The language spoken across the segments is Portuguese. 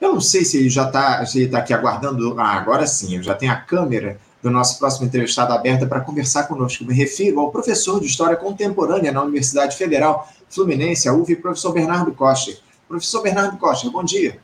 Eu não sei se ele já está tá aqui aguardando. Ah, agora sim, eu já tenho a câmera do nosso próximo entrevistado aberta para conversar conosco. Me refiro ao professor de História Contemporânea na Universidade Federal Fluminense, a UV, professor Bernardo Costa. Professor Bernardo Costa, bom dia.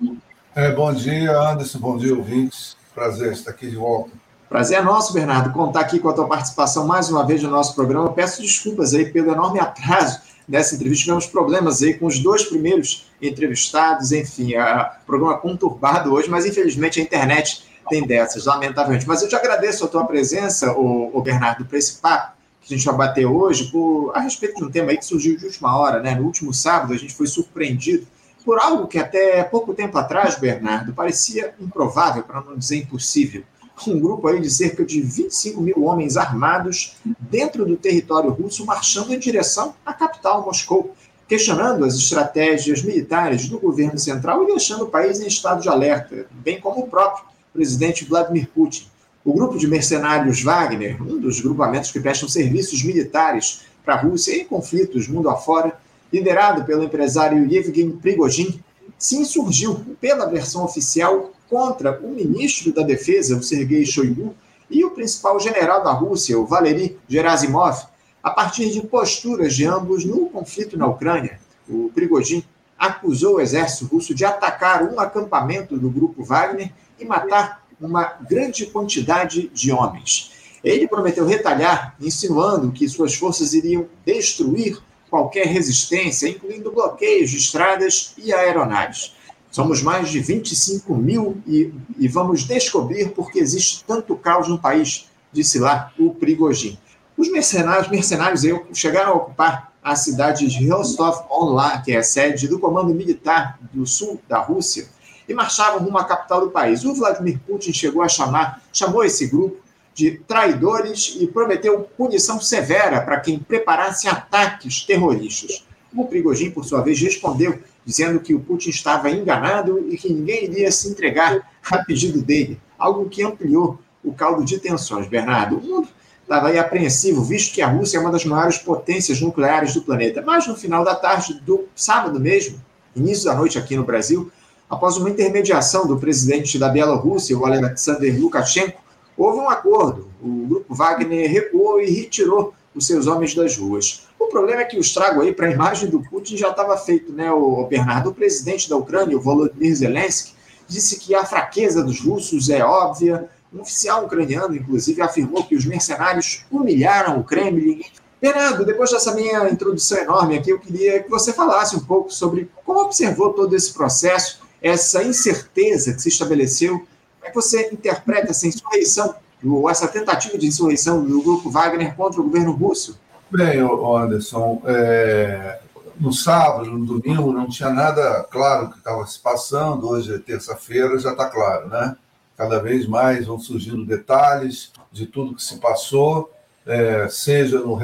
É, bom dia, Anderson, bom dia, ouvintes. Prazer estar aqui de volta. Prazer é nosso, Bernardo, contar aqui com a tua participação mais uma vez no nosso programa. Peço desculpas aí pelo enorme atraso dessa entrevista. Tivemos problemas aí com os dois primeiros entrevistados, enfim, o programa conturbado hoje, mas infelizmente a internet tem dessas, lamentavelmente. Mas eu te agradeço a tua presença, o Bernardo, para esse papo que a gente vai bater hoje por, a respeito de um tema aí que surgiu de última hora, né? No último sábado a gente foi surpreendido por algo que até pouco tempo atrás, Bernardo, parecia improvável, para não dizer impossível. Um grupo aí de cerca de 25 mil homens armados dentro do território russo marchando em direção à capital, Moscou, questionando as estratégias militares do governo central e deixando o país em estado de alerta, bem como o próprio presidente Vladimir Putin. O grupo de mercenários Wagner, um dos grupamentos que prestam serviços militares para a Rússia em conflitos mundo afora, liderado pelo empresário Yevgeny Prigozhin, se insurgiu, pela versão oficial, contra o ministro da Defesa, o Sergei Shoigu, e o principal general da Rússia, o Valery Gerasimov, a partir de posturas de ambos no conflito na Ucrânia. O Prigozhin acusou o exército russo de atacar um acampamento do grupo Wagner e matar uma grande quantidade de homens. Ele prometeu retalhar, insinuando que suas forças iriam destruir qualquer resistência, incluindo bloqueios de estradas e aeronaves. Somos mais de 25 mil e, e vamos descobrir por que existe tanto caos no país, disse lá o Prigogine. Os mercenários, mercenários chegaram a ocupar a cidade de Rostov-on-Lá, que é sede do Comando Militar do Sul da Rússia, e marchavam rumo à capital do país. O Vladimir Putin chegou a chamar, chamou esse grupo de traidores e prometeu punição severa para quem preparasse ataques terroristas. O Prigogine, por sua vez, respondeu dizendo que o Putin estava enganado e que ninguém iria se entregar a pedido dele, algo que ampliou o caldo de tensões. Bernardo, o mundo estava aí apreensivo, visto que a Rússia é uma das maiores potências nucleares do planeta. Mas no final da tarde do sábado mesmo, início da noite aqui no Brasil, após uma intermediação do presidente da Bielorrússia, o Alexander Lukashenko, houve um acordo. O grupo Wagner recuou e retirou os seus homens das ruas. O problema é que o estrago aí para a imagem do Putin já estava feito, né? O Bernardo, o presidente da Ucrânia, o Volodymyr Zelensky, disse que a fraqueza dos russos é óbvia. Um oficial ucraniano, inclusive, afirmou que os mercenários humilharam o Kremlin. Bernardo, depois dessa minha introdução enorme aqui, eu queria que você falasse um pouco sobre como observou todo esse processo, essa incerteza que se estabeleceu como é que você interpreta essa insurreição, ou essa tentativa de insurreição do grupo Wagner contra o governo russo? Bem, Anderson, é, no sábado, no domingo, não tinha nada claro que estava se passando. Hoje é terça-feira, já está claro, né? Cada vez mais vão surgindo detalhes de tudo que se passou, é, seja no,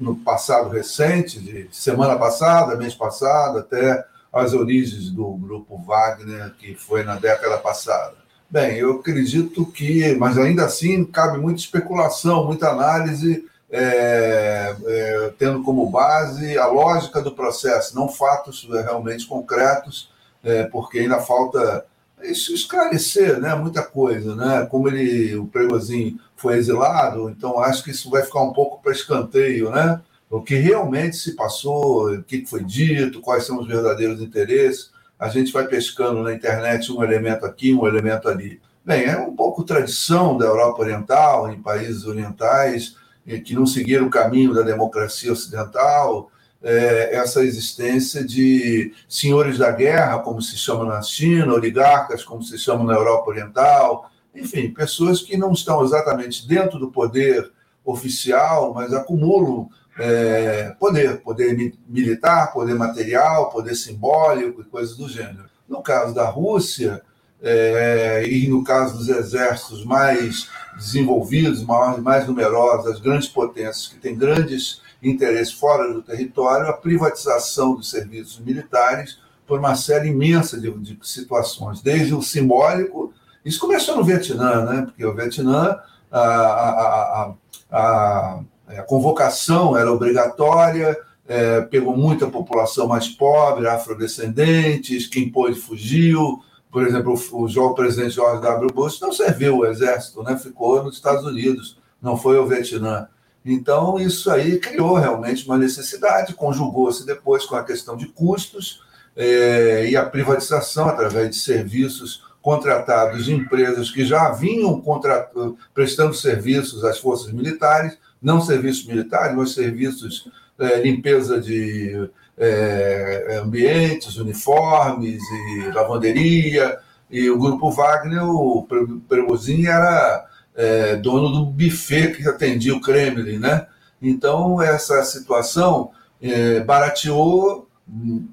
no passado recente, de semana passada, mês passado, até as origens do grupo Wagner, que foi na década passada. Bem, eu acredito que, mas ainda assim cabe muita especulação, muita análise, é, é, tendo como base a lógica do processo, não fatos realmente concretos, é, porque ainda falta esclarecer né, muita coisa, né? Como ele, o Pregozinho foi exilado, então acho que isso vai ficar um pouco para escanteio, né? O que realmente se passou, o que foi dito, quais são os verdadeiros interesses a gente vai pescando na internet um elemento aqui, um elemento ali. Bem, é um pouco tradição da Europa Oriental, em países orientais, que não seguiram o caminho da democracia ocidental, é, essa existência de senhores da guerra, como se chama na China, oligarcas, como se chama na Europa Oriental, enfim, pessoas que não estão exatamente dentro do poder oficial, mas acumulam é, poder, poder militar, poder material, poder simbólico e coisas do gênero. No caso da Rússia, é, e no caso dos exércitos mais desenvolvidos, mais, mais numerosos, as grandes potências que têm grandes interesses fora do território, a privatização dos serviços militares por uma série imensa de, de situações, desde o simbólico, isso começou no Vietnã, né? porque o Vietnã, a, a, a, a convocação era obrigatória, é, pegou muita população mais pobre, afrodescendentes, quem pôde fugiu, por exemplo, o, o presidente George W. Bush não serviu o exército, né? ficou nos Estados Unidos, não foi ao Vietnã. Então, isso aí criou realmente uma necessidade, conjugou-se depois com a questão de custos é, e a privatização através de serviços contratados de empresas que já vinham prestando serviços às forças militares, não serviços militares, mas serviços é, limpeza de é, ambientes, uniformes e lavanderia. E o grupo Wagner, o Premozin, era é, dono do buffet que atendia o Kremlin, né? Então, essa situação é, barateou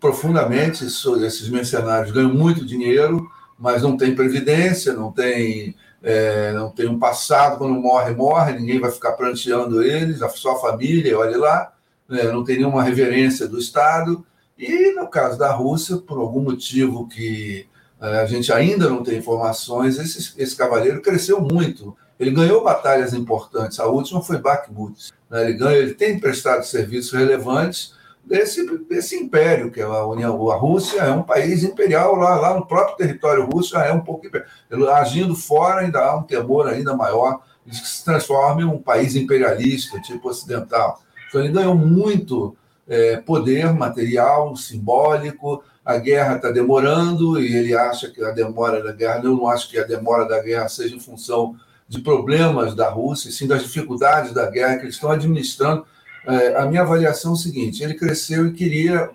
profundamente esses mercenários ganham muito dinheiro, mas não tem previdência, não tem, é, não tem um passado, quando morre, morre, ninguém vai ficar pranteando eles, só a família, olha lá né, não tem nenhuma reverência do Estado. E no caso da Rússia, por algum motivo que eh, a gente ainda não tem informações, esse, esse cavaleiro cresceu muito. Ele ganhou batalhas importantes. A última foi Bakhmut. Né? Ele, ganha, ele tem prestado serviços relevantes desse, desse império, que é a União. A Rússia é um país imperial, lá, lá no próprio território russo já é um pouco imperial. Agindo fora, ainda há um temor ainda maior de que se transforme em um país imperialista, tipo ocidental. Então, ele ganhou muito é, poder material, simbólico. A guerra está demorando e ele acha que a demora da guerra, eu não acho que a demora da guerra seja em função de problemas da Rússia, sim das dificuldades da guerra que eles estão administrando. É, a minha avaliação é o seguinte: ele cresceu e queria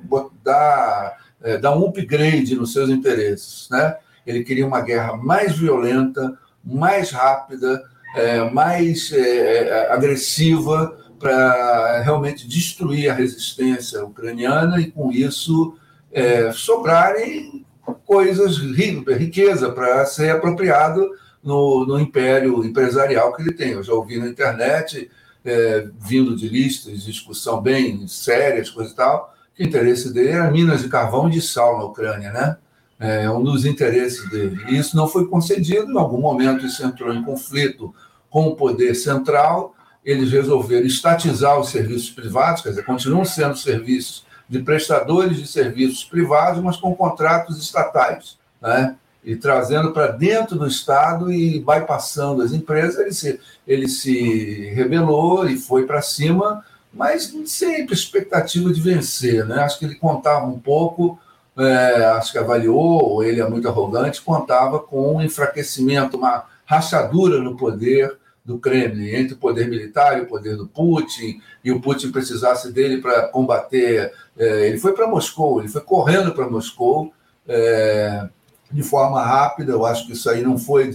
dar, é, dar um upgrade nos seus interesses. Né? Ele queria uma guerra mais violenta, mais rápida, é, mais é, é, agressiva, para realmente destruir a resistência ucraniana e, com isso, é, sobrarem coisas, riqueza para ser apropriado no, no, império empresarial que ele tem. Eu já ouvi na internet, é, vindo de listas de discussão bem sérias, coisa e tal, que o interesse dele era minas de carvão e de sal na Ucrânia, né? É um dos interesses dele. E isso não foi concedido, em algum momento isso entrou em conflito com o poder central, eles resolveram estatizar os serviços privados, quer dizer, continuam sendo serviços de prestadores de serviços privados, mas com contratos estatais, né? E trazendo para dentro do Estado e bypassando as empresas, ele se, ele se rebelou e foi para cima, mas sem expectativa de vencer, né? Acho que ele contava um pouco, é, acho que avaliou, ou ele é muito arrogante, contava com um enfraquecimento, uma rachadura no poder do Kremlin, entre o poder militar e o poder do Putin, e o Putin precisasse dele para combater. É, ele foi para Moscou, ele foi correndo para Moscou é, de forma rápida. Eu acho que isso aí não foi,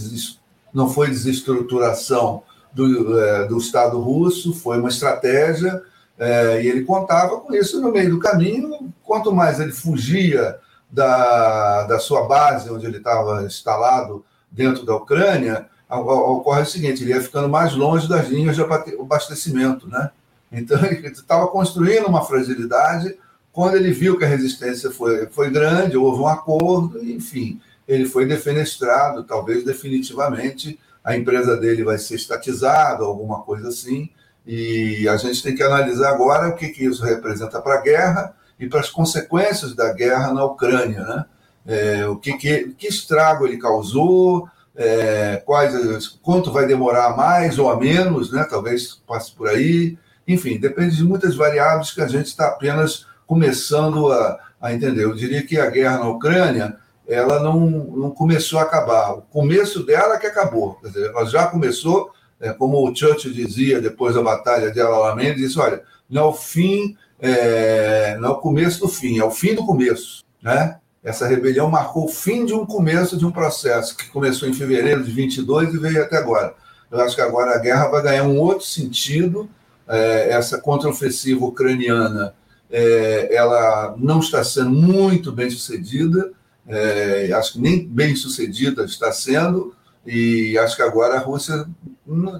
não foi desestruturação do, é, do Estado russo, foi uma estratégia, é, e ele contava com isso no meio do caminho. Quanto mais ele fugia da, da sua base, onde ele estava instalado dentro da Ucrânia, ocorre o seguinte: ele ia ficando mais longe das linhas de abastecimento, né? Então ele estava construindo uma fragilidade. Quando ele viu que a resistência foi, foi grande, houve um acordo, enfim, ele foi defenestrado, talvez definitivamente a empresa dele vai ser estatizada, alguma coisa assim. E a gente tem que analisar agora o que, que isso representa para a guerra e para as consequências da guerra na Ucrânia, né? É, o que, que, que estrago ele causou, é, quais, quanto vai demorar mais ou a menos, né? talvez passe por aí. Enfim, depende de muitas variáveis que a gente está apenas começando a, a, entender. Eu diria que a guerra na Ucrânia ela não, não começou a acabar. O começo dela que acabou. Quer dizer, ela já começou, é, como o Churchill dizia depois da batalha de Alamein, disse, olha, não é o fim, é, não é o começo do fim, é o fim do começo. Né? Essa rebelião marcou o fim de um começo de um processo que começou em fevereiro de 22 e veio até agora. Eu acho que agora a guerra vai ganhar um outro sentido. É, essa contraofensiva ucraniana é, ela não está sendo muito bem sucedida, é, acho que nem bem sucedida está sendo, e acho que agora a Rússia,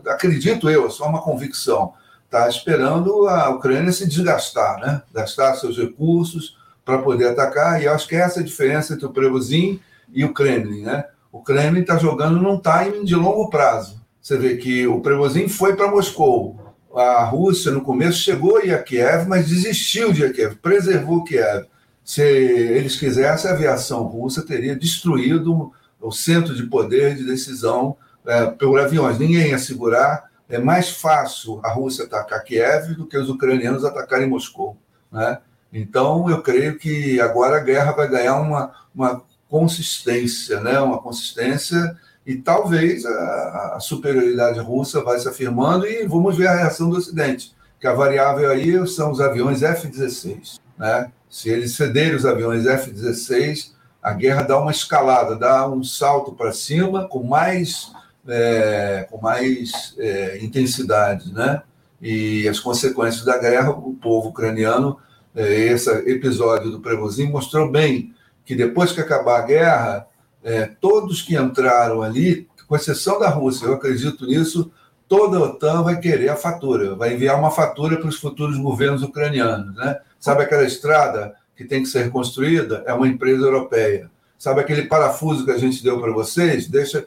acredito eu, é só uma convicção, está esperando a Ucrânia se desgastar, né? gastar seus recursos, para poder atacar, e acho que é essa a diferença entre o Prigozhin e o Kremlin. Né? O Kremlin está jogando num timing de longo prazo. Você vê que o Prigozhin foi para Moscou. A Rússia, no começo, chegou a Kiev, mas desistiu de Kiev, preservou Kiev. Se eles quisessem, a aviação russa teria destruído o centro de poder de decisão é, por aviões. Ninguém ia segurar. É mais fácil a Rússia atacar Kiev do que os ucranianos atacarem Moscou. Né? Então, eu creio que agora a guerra vai ganhar uma, uma consistência, né? uma consistência, e talvez a, a superioridade russa vai se afirmando, e vamos ver a reação do Ocidente, que a variável aí são os aviões F-16. Né? Se eles cederem os aviões F-16, a guerra dá uma escalada, dá um salto para cima com mais, é, com mais é, intensidade. Né? E as consequências da guerra, o povo ucraniano esse episódio do Prevozin mostrou bem que depois que acabar a guerra, é, todos que entraram ali, com exceção da Rússia, eu acredito nisso, toda a OTAN vai querer a fatura, vai enviar uma fatura para os futuros governos ucranianos. Né? Sabe aquela estrada que tem que ser reconstruída? É uma empresa europeia. Sabe aquele parafuso que a gente deu para vocês? Deixa,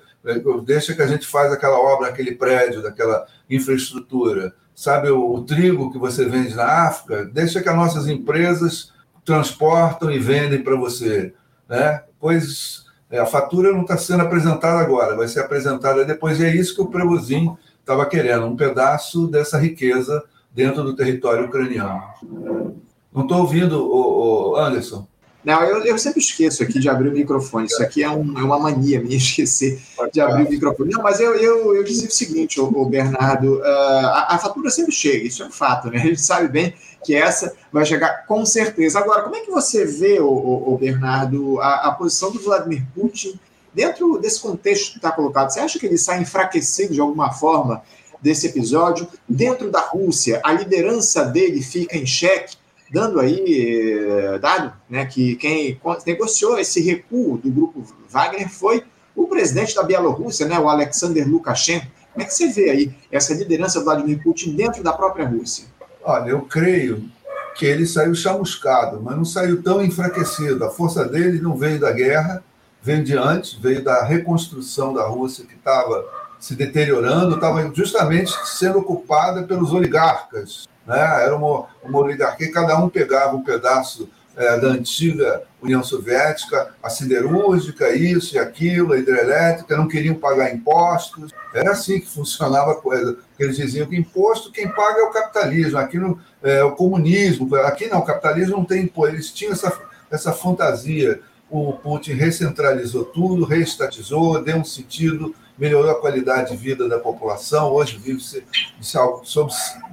deixa que a gente faz aquela obra, aquele prédio, daquela infraestrutura sabe, o, o, trigo que você vende na África, deixa que as nossas empresas transportam e vendem para você. Né? Pois é, a fatura não está sendo apresentada agora, vai ser apresentada depois, e é isso que o Prevozin estava querendo, um pedaço dessa riqueza dentro do território ucraniano. Não estou ouvindo, o, o Anderson. Não, eu, eu, sempre esqueço aqui de abrir o microfone. Isso aqui é, um, é uma mania minha esquecer de abrir o microfone. Não, mas eu, eu, eu dizia o seguinte, o, Bernardo, uh, a, a, fatura sempre chega, isso é um fato, né? A gente sabe bem que essa vai chegar com certeza. Agora, como é que você vê, o, o Bernardo, a, a, posição do Vladimir Putin dentro desse contexto que está colocado? Você acha que ele sai enfraquecido de alguma forma desse episódio? Dentro da Rússia, a liderança dele fica em xeque? Dando aí eh, dado né, que quem negociou esse recuo do grupo Wagner foi o presidente da Bielorrússia, né, o Alexander Lukashenko. Como é que você vê aí essa liderança do Vladimir Putin dentro da própria Rússia? Olha, eu creio que ele saiu chamuscado, mas não saiu tão enfraquecido. A força dele não veio da guerra, veio de antes, veio da reconstrução da Rússia que estava se deteriorando, estava justamente sendo ocupada pelos oligarcas né? Era uma, uma oligarquia, cada um pegava um pedaço é, da antiga União Soviética, a siderúrgica, isso e aquilo, a hidrelétrica, não queriam pagar impostos. Era assim que funcionava a coisa. Eles diziam que imposto quem paga é o capitalismo, aqui no, é o comunismo, aqui não, o capitalismo não tem imposto. Eles tinham essa, essa fantasia. O Putin recentralizou tudo, reestatizou, deu um sentido melhorou a qualidade de vida da população, hoje vive-se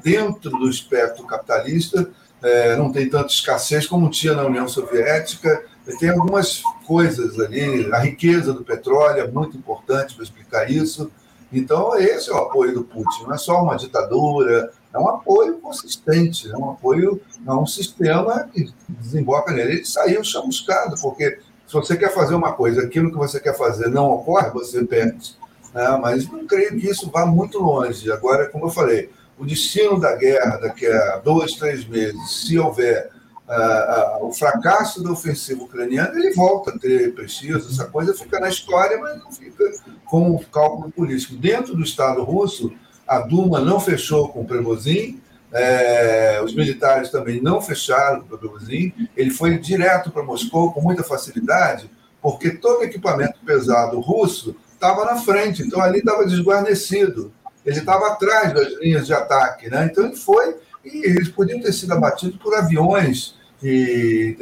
dentro do espectro capitalista, é, não tem tanta escassez como tinha na União Soviética, tem algumas coisas ali, a riqueza do petróleo é muito importante para explicar isso. Então, esse é o apoio do Putin, não é só uma ditadura, é um apoio consistente, é um apoio a um sistema que desemboca nele. Ele saiu chamuscado, porque se você quer fazer uma coisa, aquilo que você quer fazer não ocorre, você perde né? mas não creio que isso vá muito longe. Agora, como eu falei, o destino da guerra daqui a dois, três meses, se houver uh, uh, o fracasso da ofensiva ucraniana, ele volta a ter prestígio, essa coisa fica na história, mas não fica com o cálculo político. Dentro do Estado russo, a Duma não fechou com o Prigozhin, é, os militares também não fecharam com o Prigozhin, ele foi direto para Moscou com muita facilidade, porque todo equipamento pesado russo estava na frente, então ali estava desguarnecido. Ele estava atrás das linhas de ataque, né? Então ele foi e eles podiam ter sido abatidos por aviões e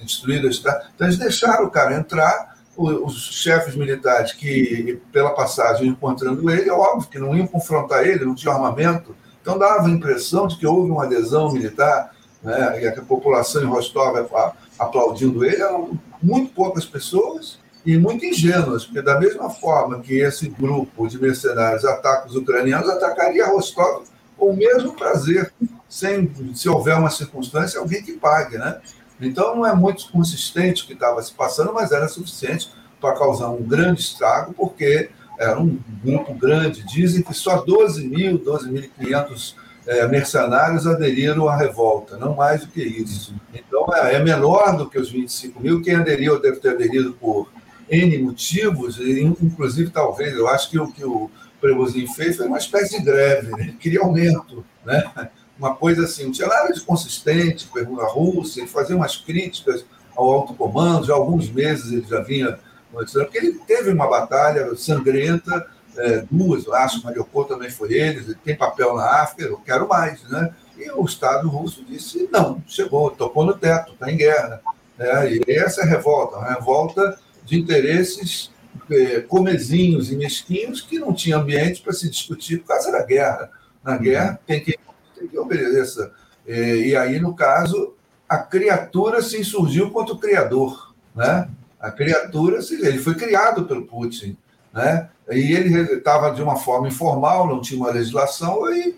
destruídos. Tá? Então eles deixaram o cara entrar. Os chefes militares que, pela passagem, encontrando ele, é óbvio que não iam confrontar ele, não tinha armamento. Então dava a impressão de que houve uma adesão militar, né? e a população em Rostov aplaudindo ele, eram muito poucas pessoas, e muito ingênuas, porque da mesma forma que esse grupo de mercenários ataca os ucranianos, atacaria Rostov com o mesmo prazer, sem, se houver uma circunstância, alguém que pague, né? Então não é muito consistente o que estava se passando, mas era suficiente para causar um grande estrago, porque era um grupo grande. Dizem que só 12 mil, 12.500 é, mercenários aderiram à revolta, não mais do que isso. Então é, é menor do que os 25 mil. Quem aderiu deve ter aderido por N motivos, inclusive talvez, eu acho que o que o Prevozin fez foi uma espécie de greve, né? queria aumento, né? uma coisa assim, não tinha nada de consistente, pergunta a Rússia, ele fazia umas críticas ao alto comando, já há alguns meses ele já vinha porque ele teve uma batalha sangrenta, é, duas, eu acho, Mariupol também foi ele, ele tem papel na África, eu quero mais, né? E o Estado russo disse não, chegou, tocou no teto, está em guerra. Né? E essa é revolta, uma revolta de interesses é, comezinhos e mesquinhos que não tinha ambiente para se discutir por causa da guerra. Na guerra tem que, tem que obedecer. É, e aí, no caso, a criatura se insurgiu contra o criador. Né? A criatura, ele foi criado pelo Putin. Né? E ele estava de uma forma informal, não tinha uma legislação, e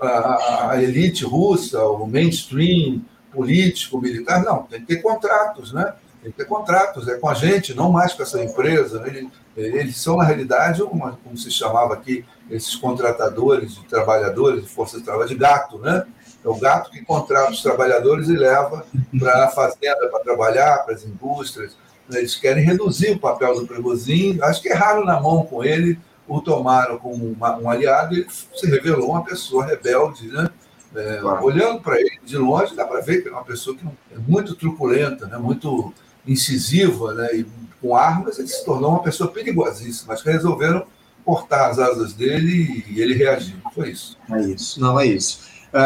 a, a, elite russa, o mainstream político, militar, não, tem que ter contratos, né? Tem que ter contratos, é com a gente, não mais com essa empresa. Eles, eles são, na realidade, uma, como se chamava aqui, esses contratadores de trabalhadores de força de trabalho, de gato, né? É o gato que contrata os trabalhadores e leva para a fazenda para trabalhar, para as indústrias. Eles querem reduzir o papel do Prigozhin. Acho que erraram na mão com ele, o tomaram como uma, um aliado e se revelou uma pessoa rebelde, né? É, claro. Olhando para ele de longe, dá para ver que é uma pessoa que é muito truculenta, né? muito incisiva, né? e com armas, ele se tornou uma pessoa perigosíssima. Acho que resolveram cortar as asas dele e ele reagiu. Foi isso. É isso, não é isso. Uh,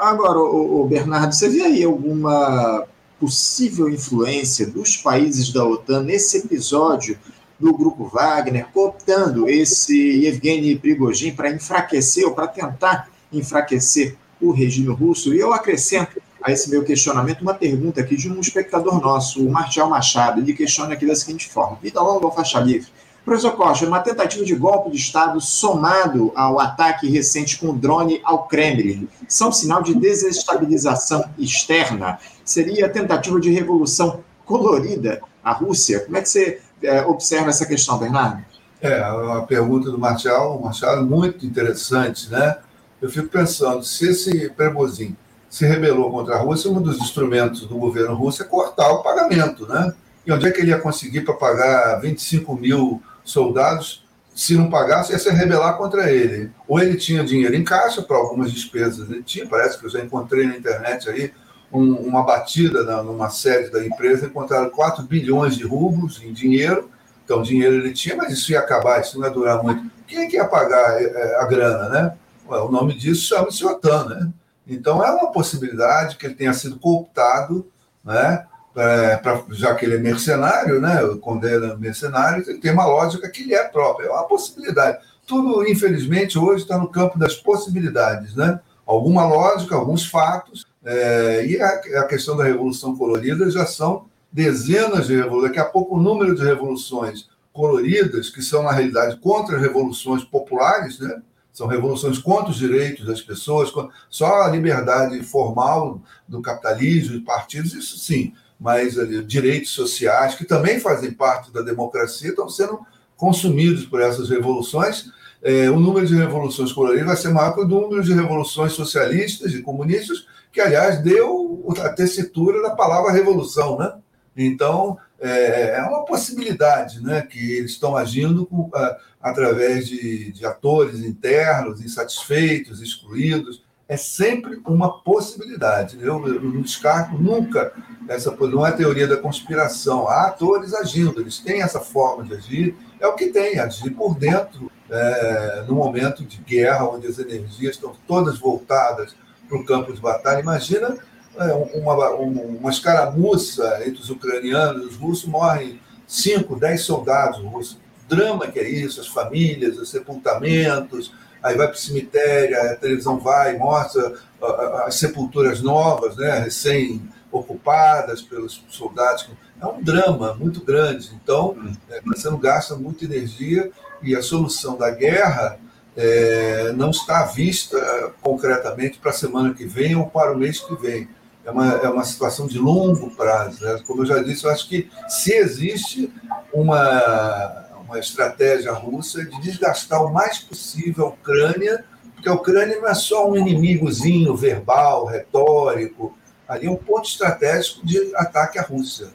agora, o, o Bernardo, você vê aí alguma possível influência dos países da OTAN nesse episódio do Grupo Wagner, cooptando esse Evgeny Prigozhin para enfraquecer ou para tentar enfraquecer o regime russo. E eu acrescento a esse meu questionamento uma pergunta aqui de um espectador nosso, o Martial Machado. Ele questiona aqui da seguinte forma: longa ou faixa livre? Professor Costa, uma tentativa de golpe de Estado somado ao ataque recente com drone ao Kremlin são sinal de desestabilização externa? Seria tentativa de revolução colorida à Rússia? Como é que você é, observa essa questão, Bernardo? É, a pergunta do Marcial, Marcial é muito interessante, né? Eu fico pensando, se esse Prebozinho se rebelou contra a Rússia, um dos instrumentos do governo russo é cortar o pagamento, né? E onde é que ele ia conseguir para pagar 25 mil soldados, se não pagasse, ia se rebelar contra ele. Ou ele tinha dinheiro em caixa para algumas despesas, ele tinha, parece que eu já encontrei na internet aí, um, uma batida na, numa sede da empresa, encontraram 4 bilhões de rublos em dinheiro, então dinheiro ele tinha, mas isso ia acabar, isso não ia durar muito. Quem é que ia pagar é, a grana, né? O nome disso chama-se OTAN, né? Então é uma possibilidade que ele tenha sido cooptado, né? é, pra, já que ele é mercenário, né, condena mercenário, tem uma lógica que lhe é própria, é uma possibilidade. Tudo, infelizmente, hoje está no campo das possibilidades, né? Alguma lógica, alguns fatos, é, e a, a, questão da Revolução Colorida já são dezenas de revoluções. Daqui a pouco, o número de revoluções coloridas, que são, na realidade, contra revoluções populares, né? São revoluções contra os direitos das pessoas, só a liberdade formal do capitalismo, de partidos, isso sim, mas ali, direitos sociais, que também fazem parte da democracia, estão sendo consumidos por essas revoluções. É, o número de revoluções coloridas vai ser maior que o número de revoluções socialistas e comunistas, que, aliás, deu a tessitura da palavra revolução. Né? Então, é, é uma possibilidade né, que eles estão agindo com, a, através de, de atores internos, insatisfeitos, excluídos, é sempre uma possibilidade. Eu, eu não descarto nunca essa não é teoria da conspiração. Há atores agindo, eles têm essa forma de agir, é o que tem, agir por dentro, é, no momento de guerra, onde as energias estão todas voltadas para o campo de batalha. Imagina uma, uma escaramuça entre os ucranianos, os russos morrem 5, 10 soldados russos. Drama que é isso, as famílias, os sepultamentos, aí vai para o cemitério, a televisão vai, mostra as sepulturas novas, né, recém-ocupadas pelos soldados. É um drama muito grande. Então, é, você não gasta muita energia e a solução da guerra é, não está vista concretamente para a semana que vem ou para o mês que vem. É uma, é uma situação de longo prazo. Né? Como eu já disse, eu acho que se existe uma uma estratégia russa de desgastar o mais possível a Ucrânia, porque a Ucrânia não é só um inimigozinho verbal, retórico, ali é um ponto estratégico de ataque à Rússia.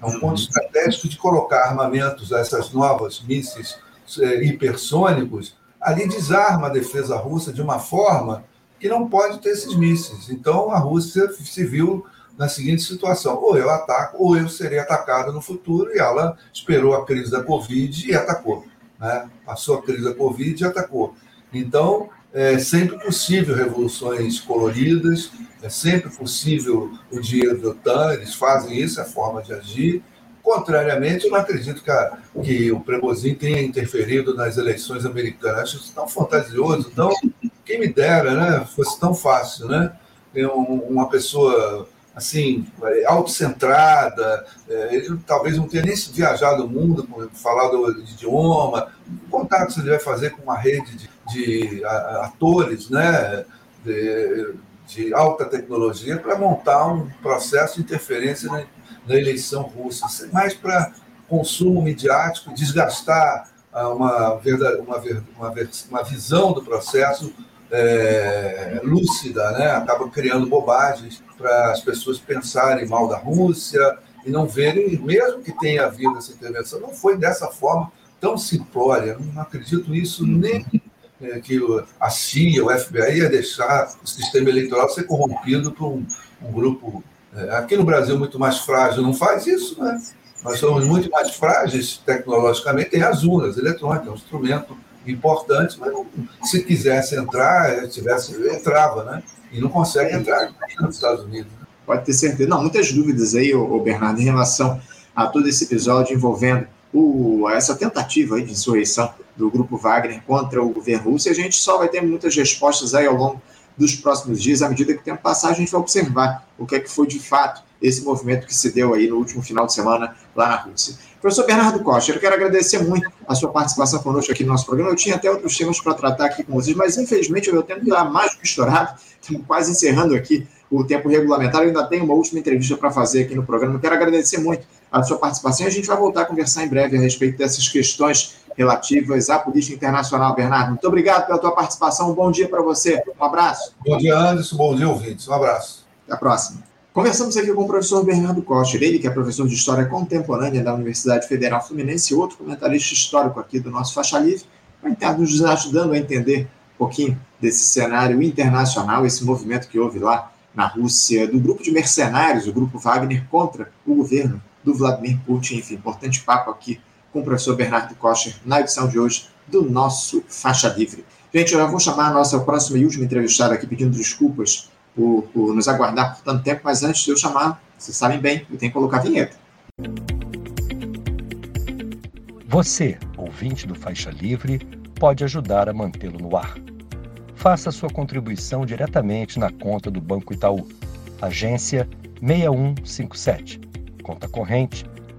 É um ponto uhum. estratégico de colocar armamentos essas novas mísseis é, hipersônicos, ali desarma a defesa russa de uma forma que não pode ter esses mísseis. Então a Rússia se viu na seguinte situação: ou eu ataco, ou eu serei atacado no futuro. E ela esperou a crise da Covid e atacou. Né? Passou a crise da Covid e atacou. Então, é sempre possível revoluções coloridas, é sempre possível o dinheiro do OTAN, eles fazem isso, é a forma de agir. Contrariamente, eu não acredito que, a, que o Prebozinho tenha interferido nas eleições americanas. Acho isso tão fantasioso, tão. Quem me dera, né? Fosse tão fácil, né? Ter uma pessoa assim, autocentrada, é, ele talvez não tenha nem viajado o mundo, falado o idioma, o contato que ele vai fazer com uma rede de, de atores, né, de, de alta tecnologia, para montar um processo de interferência na, na eleição russa, mais para consumo midiático, desgastar uma, uma, uma, uma visão do processo é, lúcida, né? acaba criando bobagens para as pessoas pensarem mal da Rússia e não verem, mesmo que tenha havido essa intervenção, não foi dessa forma tão simplória. Não acredito nisso nem que a CIA, o FBI ia deixar o sistema eleitoral ser corrompido por um, um grupo. É, aqui no Brasil, muito mais frágil, não faz isso, né? Nós somos muito mais frágeis tecnologicamente, tem as urnas eletrônicas, é um instrumento importante, mas não, se quisesse entrar, tivesse, entrava, né? E não consegue entrar nos Estados Unidos. Né? Pode ter certeza. Não, muitas dúvidas aí, o Bernardo, em relação a todo esse episódio envolvendo o, essa tentativa de insurreição do grupo Wagner contra o governo russo, e a gente só vai ter muitas respostas aí ao longo dos próximos dias, à medida que o tempo passar, a gente vai observar o que é que foi de fato esse movimento que se deu aí no último final de semana lá na Rússia. Professor Bernardo Costa, eu quero agradecer muito a sua participação conosco aqui no nosso programa. Eu tinha até outros temas para tratar aqui com vocês, mas infelizmente o meu tempo está mais que estourado. Estamos quase encerrando aqui o tempo regulamentar. Eu ainda tenho uma última entrevista para fazer aqui no programa. Eu quero agradecer muito a sua participação e a gente vai voltar a conversar em breve a respeito dessas questões relativas à política internacional. Bernardo, muito obrigado pela tua participação. Um bom dia para você. Um abraço. Bom dia, Anderson. Bom dia, ouvintes. Um abraço. Até a próxima. Conversamos aqui com o professor Bernardo Costa, ele que é professor de História Contemporânea da Universidade Federal Fluminense e outro comentarista histórico aqui do nosso Faixa Livre, vai estar nos ajudando a entender um pouquinho desse cenário internacional, esse movimento que houve lá na Rússia, do grupo de mercenários, o grupo Wagner, contra o governo do Vladimir Putin. Enfim, importante papo aqui com o professor Bernardo Costa na edição de hoje do nosso Faixa Livre. Gente, eu já vou chamar a nossa próxima e última entrevistada aqui pedindo desculpas por, por nos aguardar por tanto tempo, mas antes de eu chamar, vocês sabem bem, eu tenho que colocar a vinheta. Você, ouvinte do Faixa Livre, pode ajudar a mantê-lo no ar. Faça sua contribuição diretamente na conta do Banco Itaú, agência 6157, conta corrente